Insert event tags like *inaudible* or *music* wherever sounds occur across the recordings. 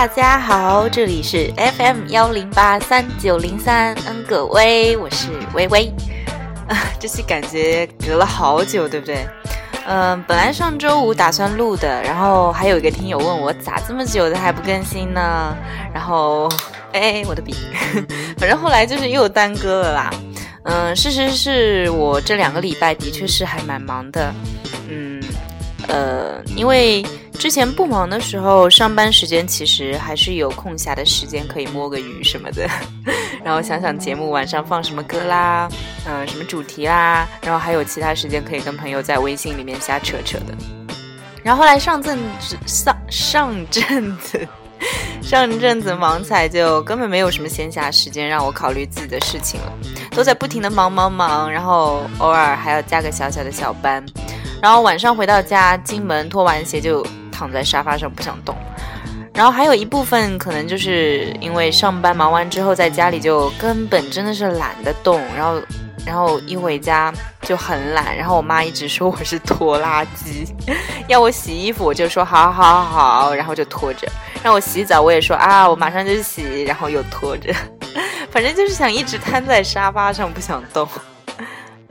大家好，这里是 FM 幺零八三九零三，恩葛威，我是微微。啊，*laughs* 这期感觉隔了好久，对不对？嗯，本来上周五打算录的，然后还有一个听友问我咋这么久的还不更新呢？然后，哎，我的笔，*laughs* 反正后来就是又耽搁了啦。嗯，事实是我这两个礼拜的确是还蛮忙的。嗯，呃，因为。之前不忙的时候，上班时间其实还是有空暇的时间可以摸个鱼什么的，*laughs* 然后想想节目晚上放什么歌啦，嗯，什么主题啦，然后还有其他时间可以跟朋友在微信里面瞎扯扯的。然后后来上阵子上上阵子 *laughs* 上阵子忙起来，就根本没有什么闲暇时间让我考虑自己的事情了，都在不停的忙忙忙，然后偶尔还要加个小小的小班，然后晚上回到家进门脱完鞋就。躺在沙发上不想动，然后还有一部分可能就是因为上班忙完之后在家里就根本真的是懒得动，然后然后一回家就很懒，然后我妈一直说我是拖拉机，*laughs* 要我洗衣服我就说好好好，然后就拖着，让我洗澡我也说啊我马上就洗，然后又拖着，*laughs* 反正就是想一直瘫在沙发上不想动。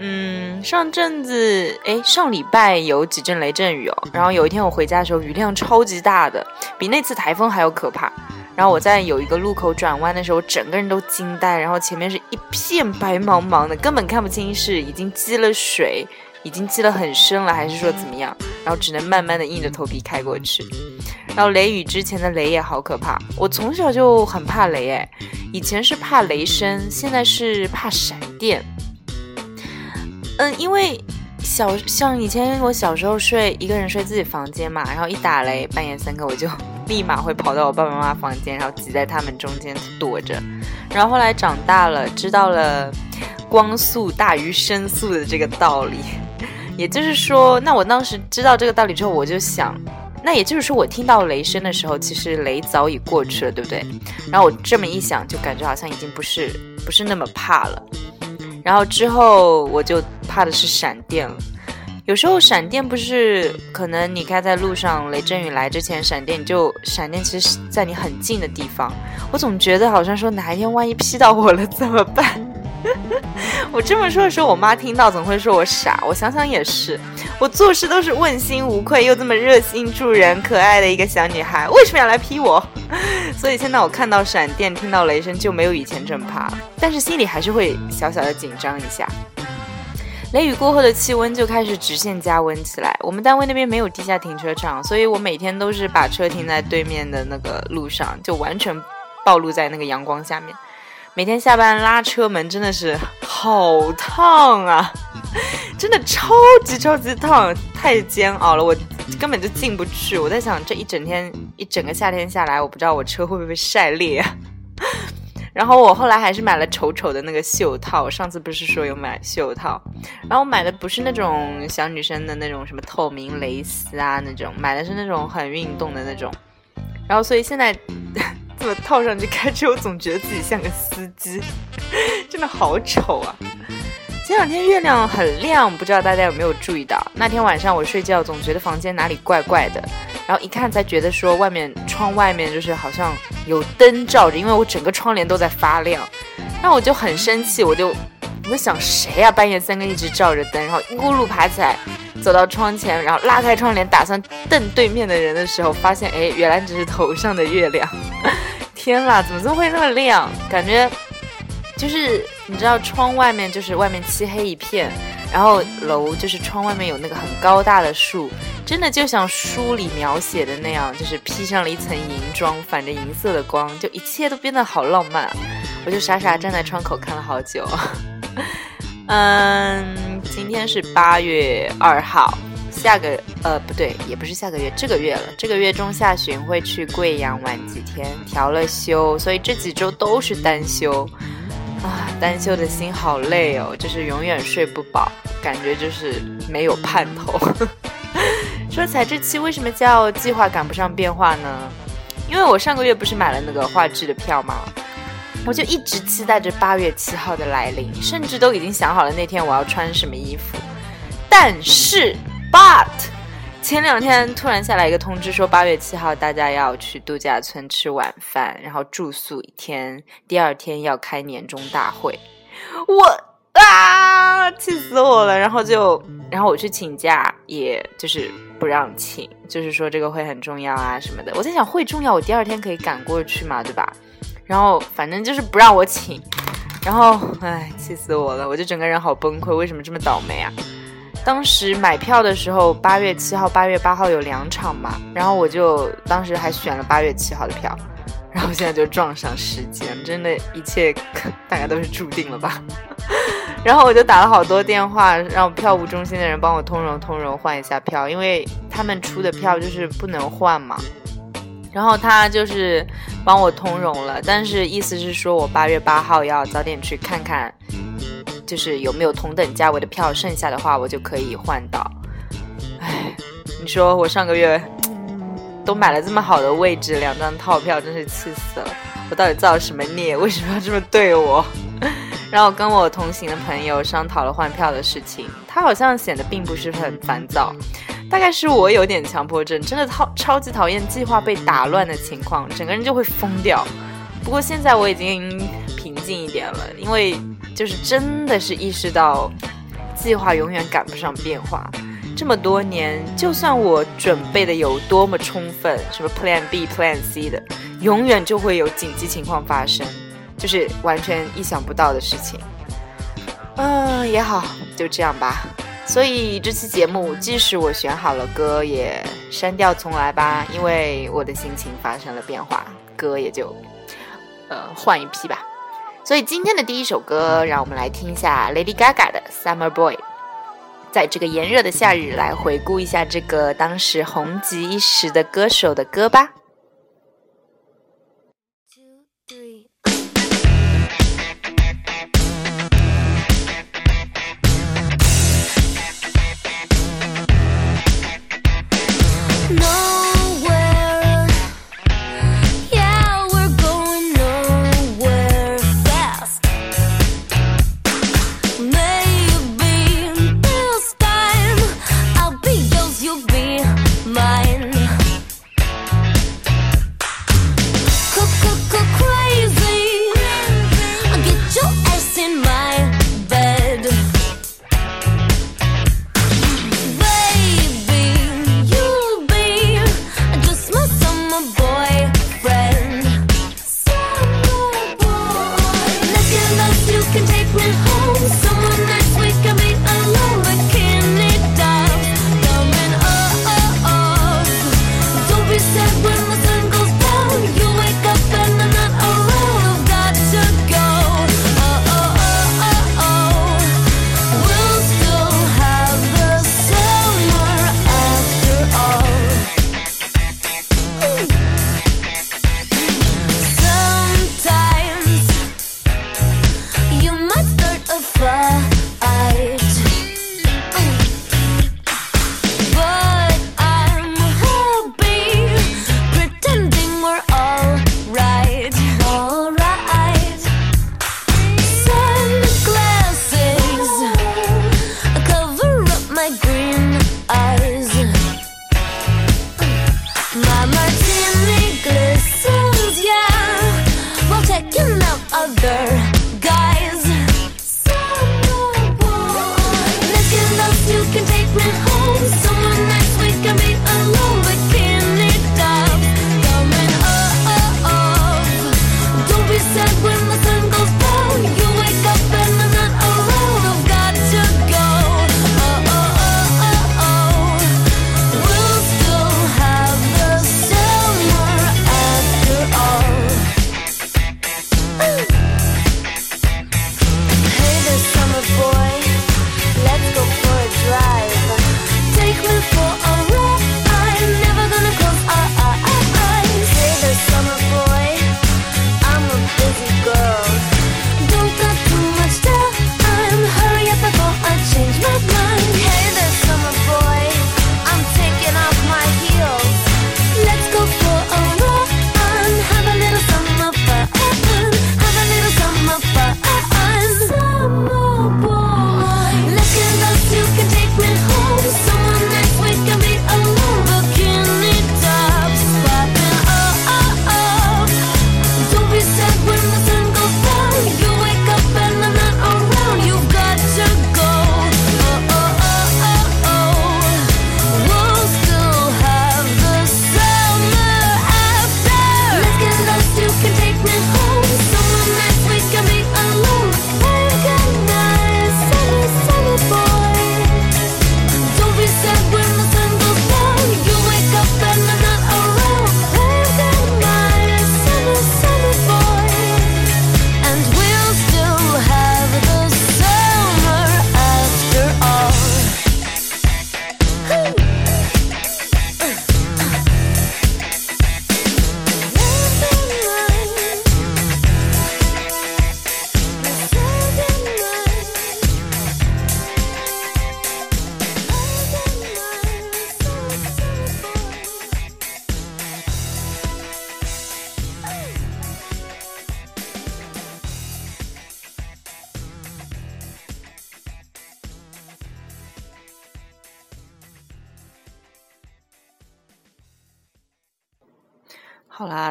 嗯，上阵子，哎，上礼拜有几阵雷阵雨哦。然后有一天我回家的时候，雨量超级大的，比那次台风还要可怕。然后我在有一个路口转弯的时候，整个人都惊呆。然后前面是一片白茫茫的，根本看不清是已经积了水，已经积了很深了，还是说怎么样。然后只能慢慢的硬着头皮开过去。然后雷雨之前的雷也好可怕，我从小就很怕雷，哎，以前是怕雷声，现在是怕闪电。嗯，因为小像以前我小时候睡一个人睡自己房间嘛，然后一打雷半夜三更我就 *laughs* 立马会跑到我爸爸妈妈房间，然后挤在他们中间躲着。然后后来长大了，知道了光速大于声速的这个道理，*laughs* 也就是说，那我当时知道这个道理之后，我就想，那也就是说我听到雷声的时候，其实雷早已过去了，对不对？然后我这么一想，就感觉好像已经不是不是那么怕了。然后之后我就怕的是闪电了。有时候闪电不是可能你开在路上，雷阵雨来之前，闪电就闪电，其实是在你很近的地方。我总觉得好像说哪一天万一劈到我了怎么办？*laughs* 我这么说的时候，我妈听到总会说我傻。我想想也是，我做事都是问心无愧，又这么热心助人、可爱的一个小女孩，为什么要来劈我？*laughs* 所以现在我看到闪电、听到雷声就没有以前这么怕，但是心里还是会小小的紧张一下。雷雨过后的气温就开始直线加温起来。我们单位那边没有地下停车场，所以我每天都是把车停在对面的那个路上，就完全暴露在那个阳光下面。每天下班拉车门真的是好烫啊，真的超级超级烫，太煎熬了，我根本就进不去。我在想，这一整天一整个夏天下来，我不知道我车会不会被晒裂啊。*laughs* 然后我后来还是买了丑丑的那个袖套，上次不是说有买袖套，然后我买的不是那种小女生的那种什么透明蕾丝啊那种，买的是那种很运动的那种。然后所以现在。这么套上去开车，我总觉得自己像个司机，*laughs* 真的好丑啊！前两天月亮很亮，不知道大家有没有注意到？那天晚上我睡觉总觉得房间哪里怪怪的，然后一看才觉得说外面窗外面就是好像有灯照着，因为我整个窗帘都在发亮，那我就很生气，我就我就想谁呀？半夜三更一直照着灯，然后一咕噜爬起来。走到窗前，然后拉开窗帘，打算瞪对面的人的时候，发现哎，原来只是头上的月亮。*laughs* 天啦，怎么这么会那么亮？感觉就是你知道，窗外面就是外面漆黑一片，然后楼就是窗外面有那个很高大的树，真的就像书里描写的那样，就是披上了一层银装，反着银色的光，就一切都变得好浪漫。我就傻傻站在窗口看了好久。*laughs* 嗯，今天是八月二号，下个呃不对，也不是下个月，这个月了。这个月中下旬会去贵阳玩几天，调了休，所以这几周都是单休。啊，单休的心好累哦，就是永远睡不饱，感觉就是没有盼头。*laughs* 说起来，这期为什么叫计划赶不上变化呢？因为我上个月不是买了那个话剧的票吗？我就一直期待着八月七号的来临，甚至都已经想好了那天我要穿什么衣服。但是，but，前两天突然下来一个通知，说八月七号大家要去度假村吃晚饭，然后住宿一天，第二天要开年终大会。我啊，气死我了！然后就，然后我去请假，也就是不让请，就是说这个会很重要啊什么的。我在想，会重要，我第二天可以赶过去嘛，对吧？然后反正就是不让我请，然后唉，气死我了！我就整个人好崩溃，为什么这么倒霉啊？当时买票的时候，八月七号、八月八号有两场嘛，然后我就当时还选了八月七号的票，然后现在就撞上时间，真的，一切大概都是注定了吧。*laughs* 然后我就打了好多电话，让票务中心的人帮我通融通融，换一下票，因为他们出的票就是不能换嘛。然后他就是帮我通融了，但是意思是说我八月八号要早点去看看。就是有没有同等价位的票，剩下的话我就可以换到。哎，你说我上个月都买了这么好的位置，两张套票，真是气死了！我到底造了什么孽？为什么要这么对我？然后跟我同行的朋友商讨了换票的事情，他好像显得并不是很烦躁，大概是我有点强迫症，真的超超级讨厌计划被打乱的情况，整个人就会疯掉。不过现在我已经平静一点了，因为。就是真的是意识到，计划永远赶不上变化。这么多年，就算我准备的有多么充分，什么 Plan B、Plan C 的，永远就会有紧急情况发生，就是完全意想不到的事情。嗯，也好，就这样吧。所以这期节目，即使我选好了歌，也删掉重来吧，因为我的心情发生了变化，歌也就呃换一批吧。所以今天的第一首歌，让我们来听一下 Lady Gaga 的《Summer Boy》。在这个炎热的夏日，来回顾一下这个当时红极一时的歌手的歌吧。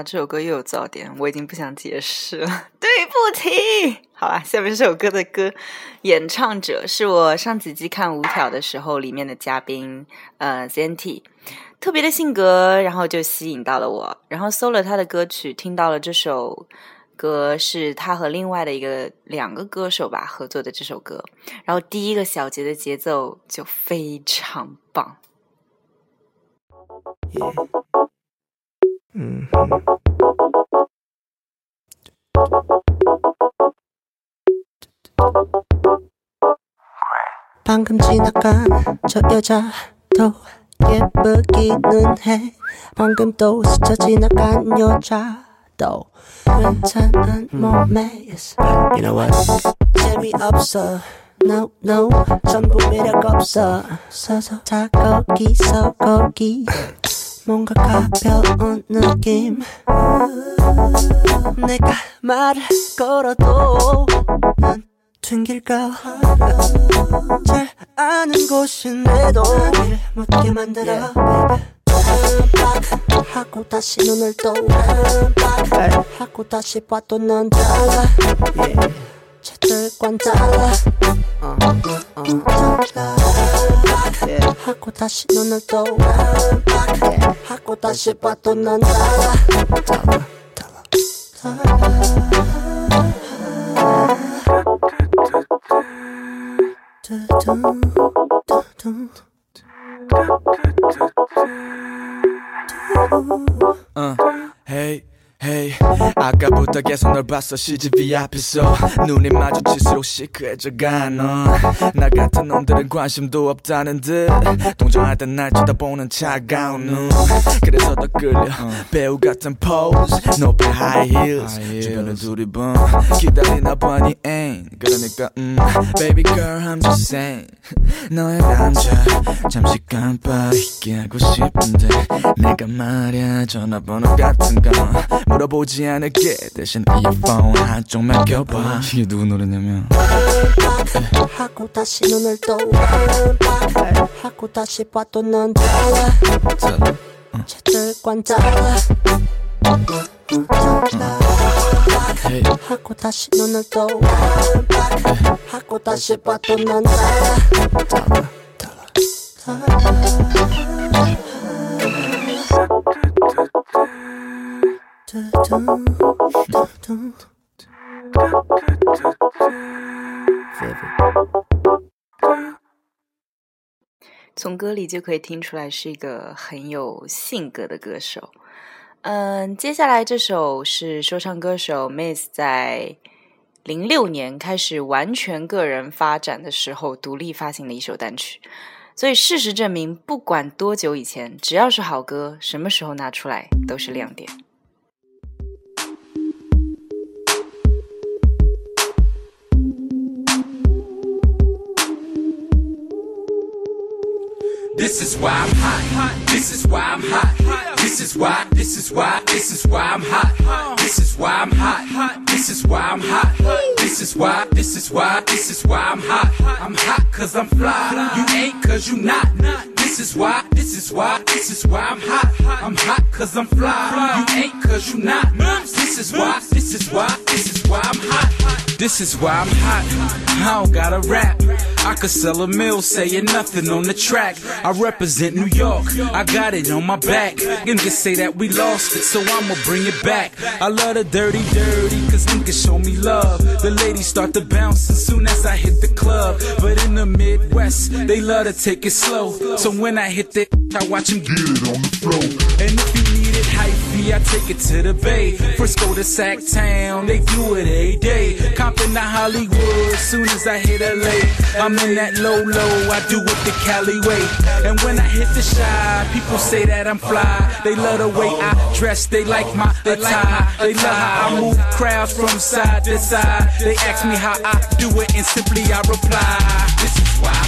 这首歌又有噪点，我已经不想解释了，*laughs* 对不起。*laughs* 好啦，下面这首歌的歌演唱者是我上几季看五条的时候里面的嘉宾，呃，Zenty，特别的性格，然后就吸引到了我，然后搜了他的歌曲，听到了这首歌是他和另外的一个两个歌手吧合作的这首歌，然后第一个小节的节奏就非常棒。嗯。 방금 지나간 저 여자도 예쁘기는 해 방금 또 스쳐 지나간 여자도 괜찮은 몸에 yes. You know what? 재미없어 No no 전부 매력 없어 서서 다 거기서 거기 *laughs* 뭔가 가벼운 느낌. 내가 말을 걸어도 난 튕길까? 잘 아는 곳인데도 날 묻게 만들어. 하고 다시 눈을 또 하고 다시 봐도 넌 달라 쟤들과는 달라 어, 어, 달라 하고 다시 눈을 또 하고 다시 봐도 넌 달라 달라 달라 Uh, hey, hey. 아까부터 계속 널 봤어. CGV 앞에서 눈이 마주칠수록 시크해져가 넌나 같은 놈들은 관심도 없다는 듯 동정하던 날 쳐다보는 차가운 눈. 그래서 더 끌려 배우 같은 포즈 높이 high heels. 주변을 두리번 기다리나 보니 ain't. 그러니까 음 baby girl I'm just saying. 너의 남자 잠시 깜빡이게 하고 싶은데 내가 말야 전화번호 같은 거 물어보지 않을게. 대신 이어폰 한쪽만 껴봐. 이게 누구 노래냐면. 하고 다시 눈을 또 하고 다시 봐도 넌 달라 쟤들과는 달라 hey. 하고 다시 눈을 또 하고 다시 봐도 넌 달라 달라 달라 从歌里就可以听出来是一个很有性格的歌手。嗯，接下来这首是说唱歌手 Miss 在零六年开始完全个人发展的时候独立发行的一首单曲。所以事实证明，不管多久以前，只要是好歌，什么时候拿出来都是亮点。This is why I'm hot. This is why I'm hot. This is why. This is why. This is why I'm hot. This is why I'm hot. This is why I'm hot. This is why. This is why. This is why I'm hot. I'm hot cause I'm fly. You ain't cause you not. This is why. This is why. This is why I'm hot. I'm hot cause I'm fly. You ain't cause you not. This is why. This is why. This is why I'm hot. This is why I'm hot. I don't gotta rap. I could sell a mill saying nothing on the track. I represent New York. I got it on my back. And just say that we lost it, so I'ma bring it back. I love the dirty, dirty, cause niggas show me love. The ladies start to bounce as soon as I hit the club. But in the Midwest, they love to take it slow. So when I hit the, I watch them get it on the floor. And if you I take it to the bay. Frisco to Sac Town, they do it every day. Compton to Hollywood, soon as I hit LA. I'm in that low low, I do it the Cali way. And when I hit the shy, people say that I'm fly. They love the way I dress, they like my attire. They love how I move crowds from side to side. They ask me how I do it, and simply I reply. This is why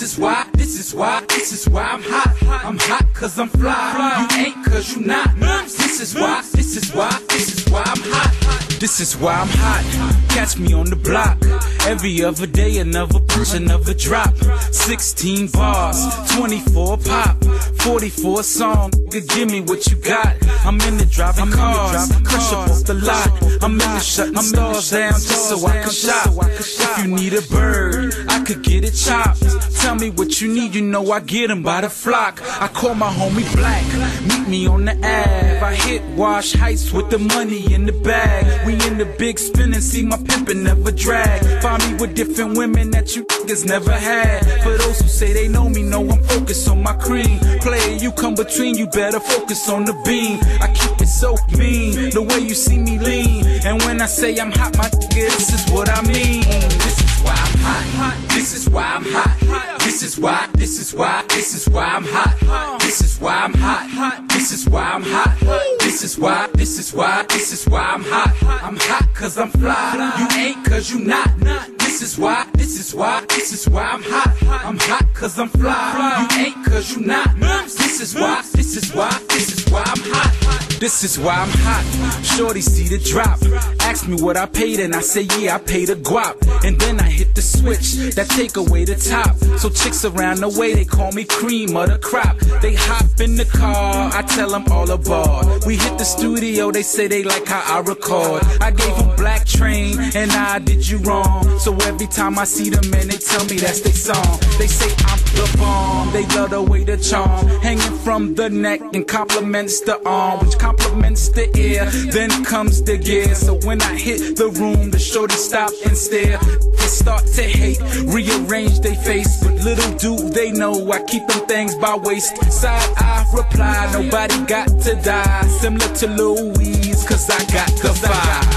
This is why, this is why, this is why I'm hot. I'm hot cause I'm fly. You ain't cause you not. This is why, this is why, this is why I'm hot. This is why I'm hot. Catch me on the block. Every other day, another punch, another drop. 16 bars, 24 pop, 44 song. Give me what you got. I'm in the driving cars, crush up off the lot. I'm in the shutting stars down just so I can shop. If you need a bird, I could get it chopped. Tell me what you need, you know I get 'em by the flock. I call my homie Black, meet me on the Ave. I hit Wash Heights with the money in the bag. We in the big spin and see my pimpin' never drag. Find me with different women that you niggas never had. For those who say they know me, know I'm focused on my cream. Player, you come between, you better focus on the beam. I keep so mean, the way you see me lean. And when I say I'm hot, my nigga, this is what I mean. This is why I'm hot. This is why I'm hot. This is why, this is why, this is why I'm hot. This is why I'm hot. This is why I'm hot. This is why, this is why, this is why I'm hot. I'm hot cause I'm fly. You ain't cause you not. This is why, this is why, this is why I'm hot. I'm hot cause I'm fly. You ain't cause you not. This is why, this is why, this is why I'm hot. This is why I'm hot. Shorty see the drop. Ask me what I paid and I say yeah I paid a guap. And then I hit the switch that take away the top. So chicks around the way they call me cream of the crop. They hop in the car, I tell them all aboard. We hit the studio, they say they like how I record. I gave them black train and I did you wrong. So every time I see them and they tell me that's their song. They say I'm the bomb. They love the way the charm hanging from the neck and compliments the arm, which compliments the ear. Then comes the gear. So when I hit the room, the shorty stop and stare. They start to hate, rearrange their face, but little do they know I keep them things by waist. Side I reply, nobody got to die. Similar to Louise, cause I got the vibe.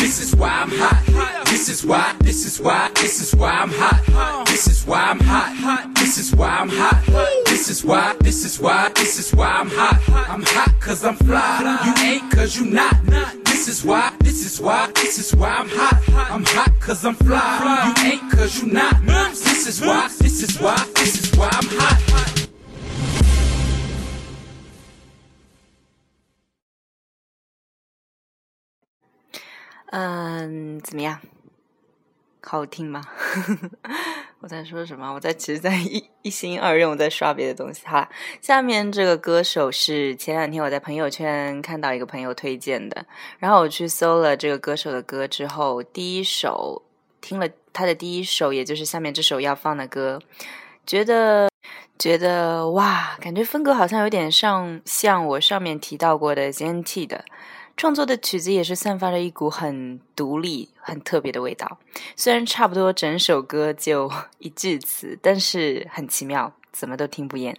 This is why I'm hot. This is why, this is why, this is why I'm hot. This is why I'm hot. This is why I'm hot. This is why, this is why, this is why I'm hot. I'm hot cause I'm fly. You ain't cause you not. This is why, this is why, this is why I'm hot. I'm hot cause I'm fly. You ain't cause you not. This is why, this is why, this is why I'm hot. 嗯，怎么样？好听吗？ *laughs* 我在说什么？我在其实，在一一心二用，在刷别的东西。哈，下面这个歌手是前两天我在朋友圈看到一个朋友推荐的，然后我去搜了这个歌手的歌之后，第一首听了他的第一首，也就是下面这首要放的歌，觉得觉得哇，感觉风格好像有点像像我上面提到过的 ZNT 的。创作的曲子也是散发着一股很独立、很特别的味道。虽然差不多整首歌就 *laughs* 一句词，但是很奇妙，怎么都听不厌。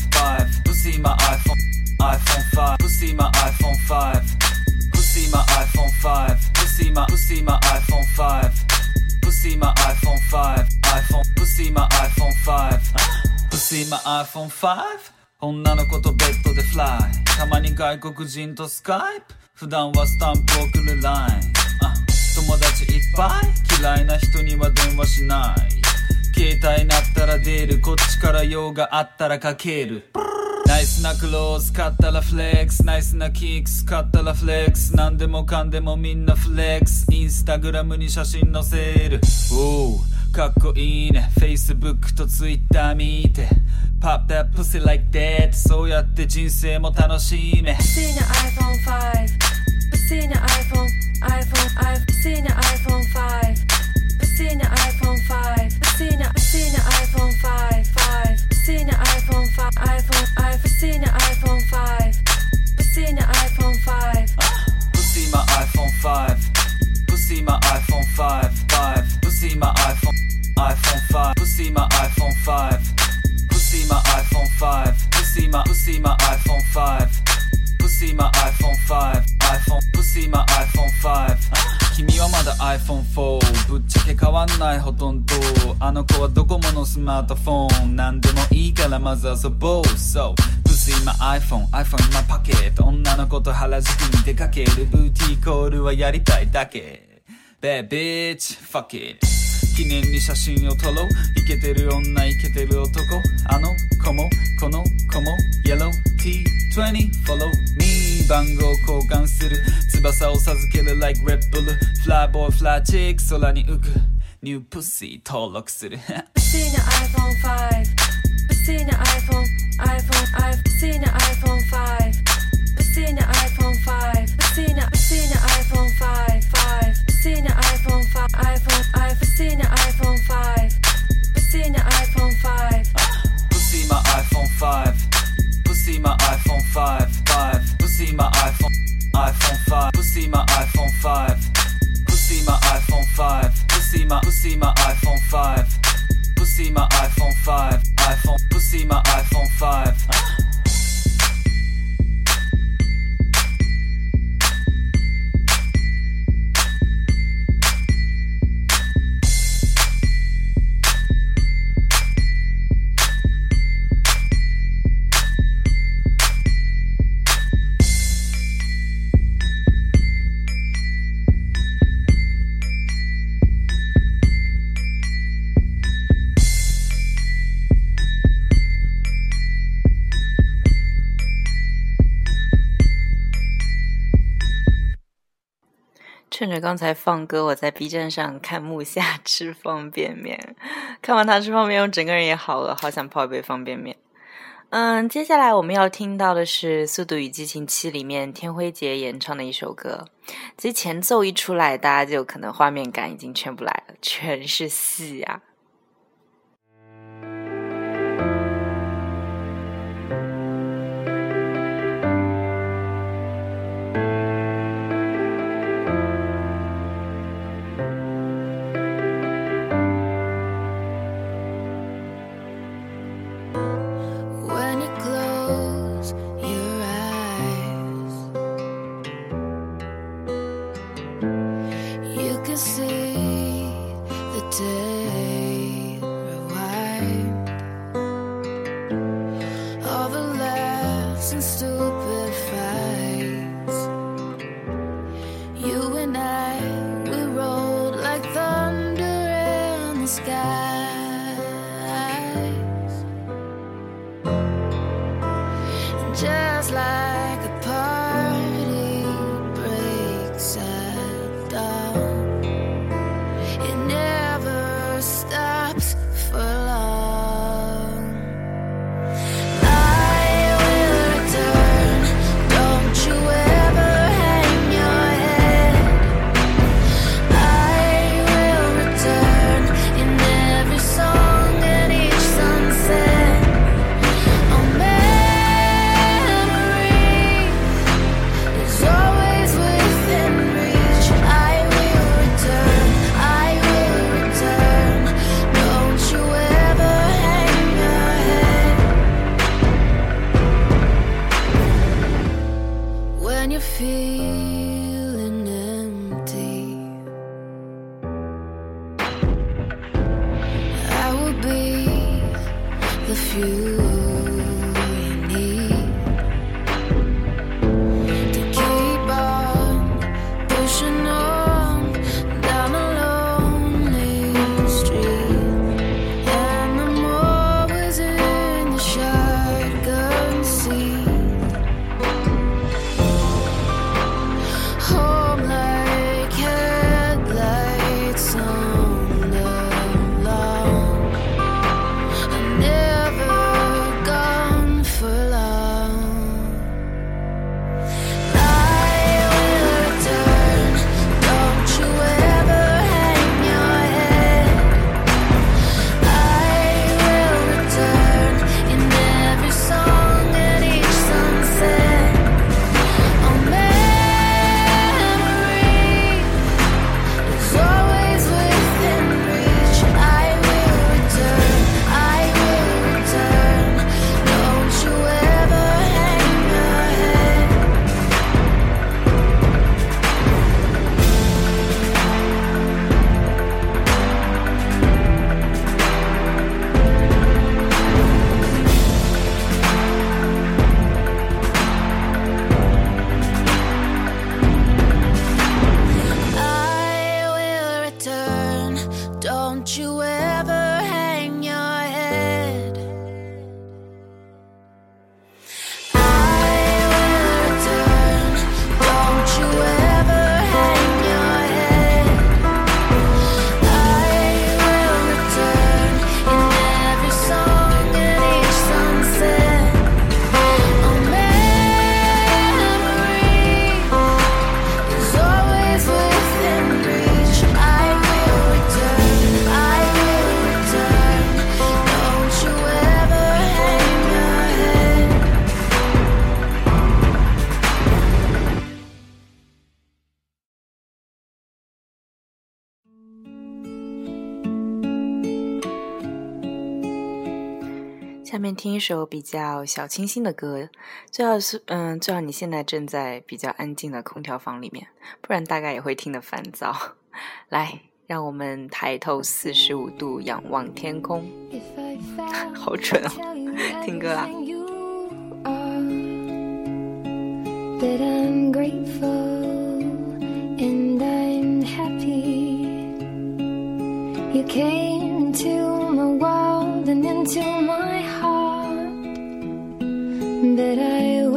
iPhone5 女の子とベッドでフライたまに外国人とスカイプ。普段はスタンプ送る LINE あ友達いっぱい？嫌いな人には電話しない。携帯なったら出る。こっちから用があったらかける。ナイスなクローズ買ったらフレックスナイスなキックス買ったらフレックス何でもかんでもみんなフレックスインスタグラムに写真載せる。おう。かっこいいね Facebook と Twitter 見て Pop that pussy like that そうやって人生も楽しめ iPhone 5 See iPhone iPhone iPhone See iPhone 5 See iPhone 5 See na iPhone 5 5 See iPhone 5 iPhone iPhone See iPhone 5 See iPhone 5 Pussy iPhone 5 Pussy iPhone 5 5 Pussy my iPhone iPhone 5 Pussy my iPhone 5 Pussy my iPhone 5 Pussy my Pussy my iPhone 5 Pussy my iPhone 5 iPhone Pussy my iPhone 5君はまだ iPhone4 ぶっちゃけ変わんないほとんどあの子はドコモのスマートフォン何でもいいからまず遊ぼう So ブス今 iPhone iPhone 今パケット女の子と原宿に出かけるブーティーコールはやりたいだけ Bad bitch fuck it 記念に写真を撮ろうイケてる女イケてる男あの子もこの子も Yellow T20 Follow me 番号交換する翼を授ける Like Red Bull Fly boy fly chick 空に浮く New pussy 登録する Seen an iPhone 5. Seen an iPhone, iPhone, I've seen an iPhone 5. Seen an iPhone 5. Seen a, seen an iPhone 5, 5. Seen an iPhone 5, iPhone, I've seen an iPhone 5. Seen an iPhone 5. Pussy my iPhone 5 Pussy my iPhone 5 5 Pussy my iPhone iPhone 5 Pussy my iPhone 5 Pussy my iPhone 5 Pussy my Pussy my iPhone 5 Pussy my iPhone 5 iPhone Pussy my iPhone 5刚才放歌，我在 B 站上看木下 *laughs* 吃方便面，看完他吃方便面，我整个人也好饿，好想泡一杯方便面。嗯，接下来我们要听到的是《速度与激情七》里面天辉杰演唱的一首歌。其实前奏一出来，大家就可能画面感已经全部来了，全是戏啊！听一首比较小清新的歌，最好是嗯，最好你现在正在比较安静的空调房里面，不然大概也会听得烦躁。*laughs* 来，让我们抬头四十五度仰望天空，*laughs* 好蠢哦，听歌啊。That I'm grateful and I'm happy. You came into my world and into. that I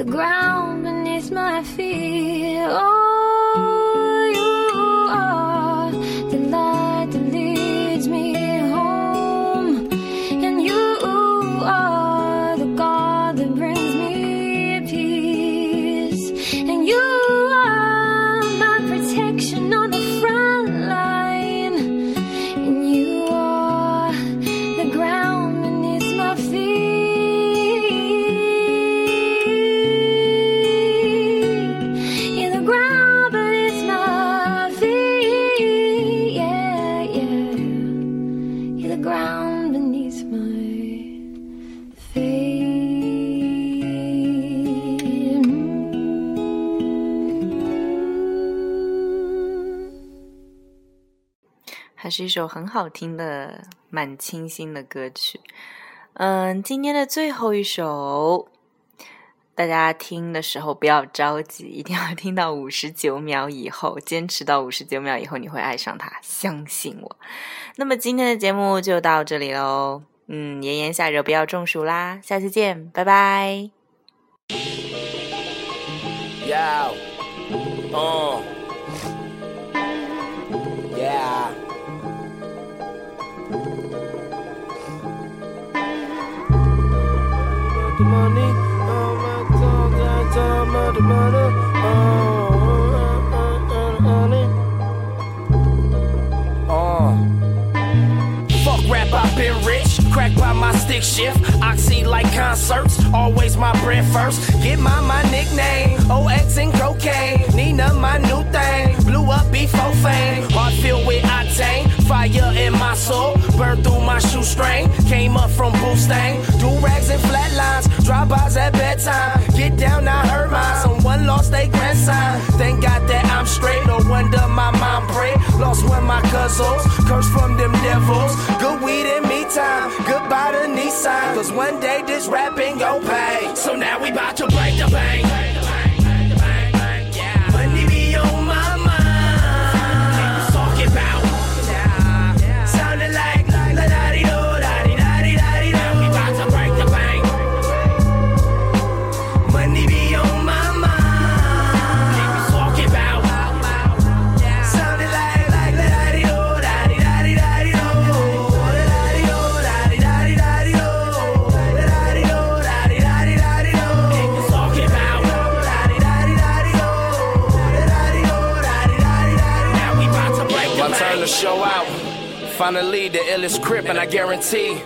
the ground beneath my feet. 是一首很好听的、蛮清新的歌曲。嗯，今天的最后一首，大家听的时候不要着急，一定要听到五十九秒以后，坚持到五十九秒以后，你会爱上它，相信我。那么今天的节目就到这里喽。嗯，炎炎夏日不要中暑啦，下次见，拜拜。Yo. Uh. Money, oh my God, that's all my the money, oh. Uh. Fuck rap, I've been rich. Crack by my stick shift. Oxy like concerts. Always my bread first. Get my my nickname. OX and cocaine. Nina, my new thing. Blew up before fame. Heart filled with octane. Fire in my soul. Burned through my shoestring. Came up from Boostain. Do rags and flatlines. Drive-bys at bedtime. Get down, I heard mine. Someone lost their grandson. Thank God that I'm straight. No wonder my mom prayed. Lost one my cousins. Cursed from them devils. Good weed and me time. Goodbye to Nissan. Cause one day this rapping gon' pay. So now we bout to break the bank. The illest crip, and I guarantee.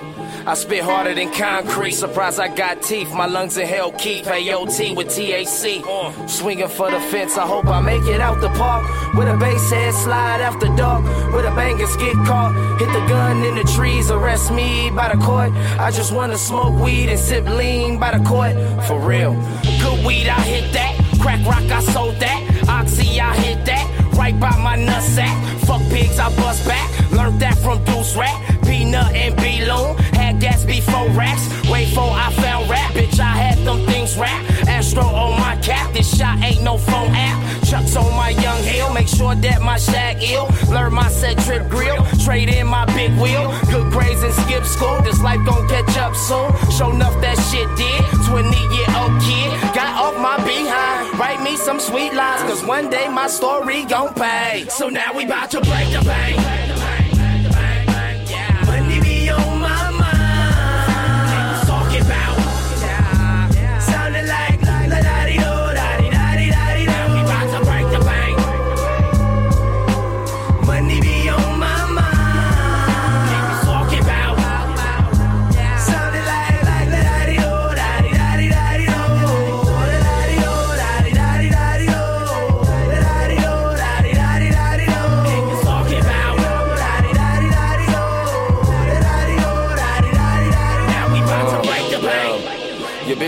I spit harder than concrete. Surprise, I got teeth. My lungs in hell keep. AOT with TAC. Swinging for the fence. I hope I make it out the park. With a bass head slide after dark. With a bangers get caught. Hit the gun in the trees. Arrest me by the court. I just wanna smoke weed and sip lean by the court. For real. Good weed, I hit that. Crack rock, I sold that. Oxy, I hit that. Right by my nutsack. Fuck pigs, I bust back. Learned that from Deuce Rat. Peanut and B-Loon. Had gas before racks. way for I found rap. Bitch, I had them things rap. Astro on my cap. This shot ain't no phone app. Chucks on my young hill. Make sure that my shag ill. Learn my set trip grill. Trade in my big wheel. Good grades and skip school. This life gon' catch up soon. Show enough that shit did. 20 year old kid. Got off my behind. Write me some sweet lines. Cause one day my story gon' pay. So now we bout to break the bank.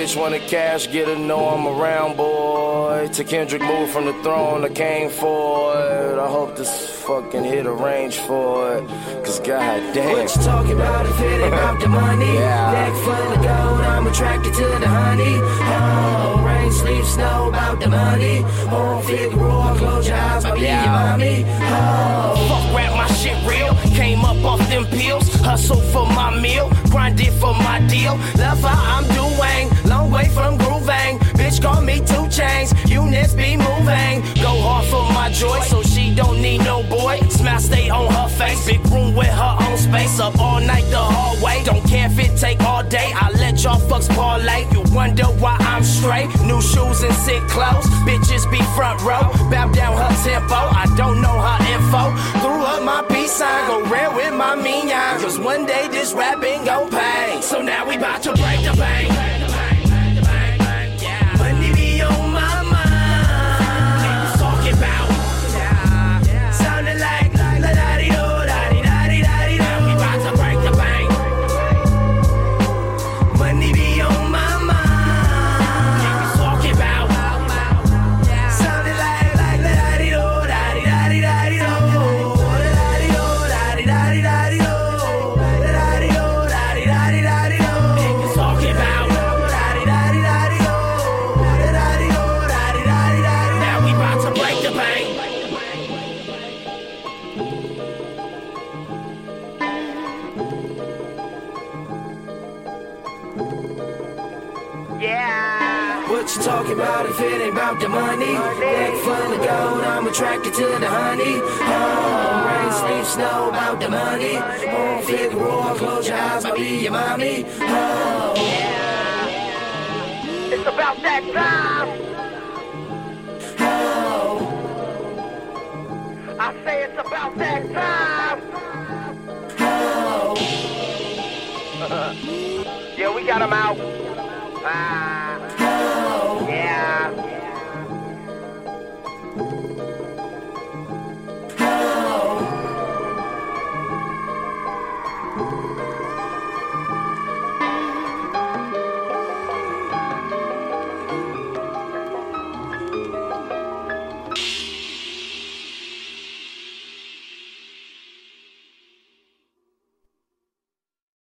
Bitch wanna cash, get her know I'm around, boy. To Kendrick move from the throne, I came for it. I hope this fucking hit a range for it. Cause goddamn. What you talking about if it ain't about the money? *laughs* Yeah. Neck full of gold, I'm attracted to the honey. Oh, rain, sleep, snow, about the money. Oh, Figueroa, close your eyes, I'll be your mommy. Oh, Fuck rap, my shit real. Came up off them pills. Hustle for my meal. Grinded for my deal. Love how I'm doing. Long way from grooving. Bitch, call me two chains. Units be moving. Go hard for my joy, so she don't need no boy. Smile stay on her face. Big room with her own space. Up all night the hallway. Don't care if it take all day. I let y'all fucks parlay. You wonder why I'm straight. New shoes and sick clothes. Bitches be front row. Bow down her tempo. I don't know her info. Threw up my peace sign. Go rare with my mean. Cause one day this rapping gon' pay. So now we bout to break the bank. The money? Neck full of gold, I'm attracted to the honey. Oh, rain, sleep, snow, about the money. On Figueroa, close your eyes, I'll be your mommy. Oh, It's about that time. oh, I say it's about that time. oh. *laughs* Yeah, we got him out. Ah.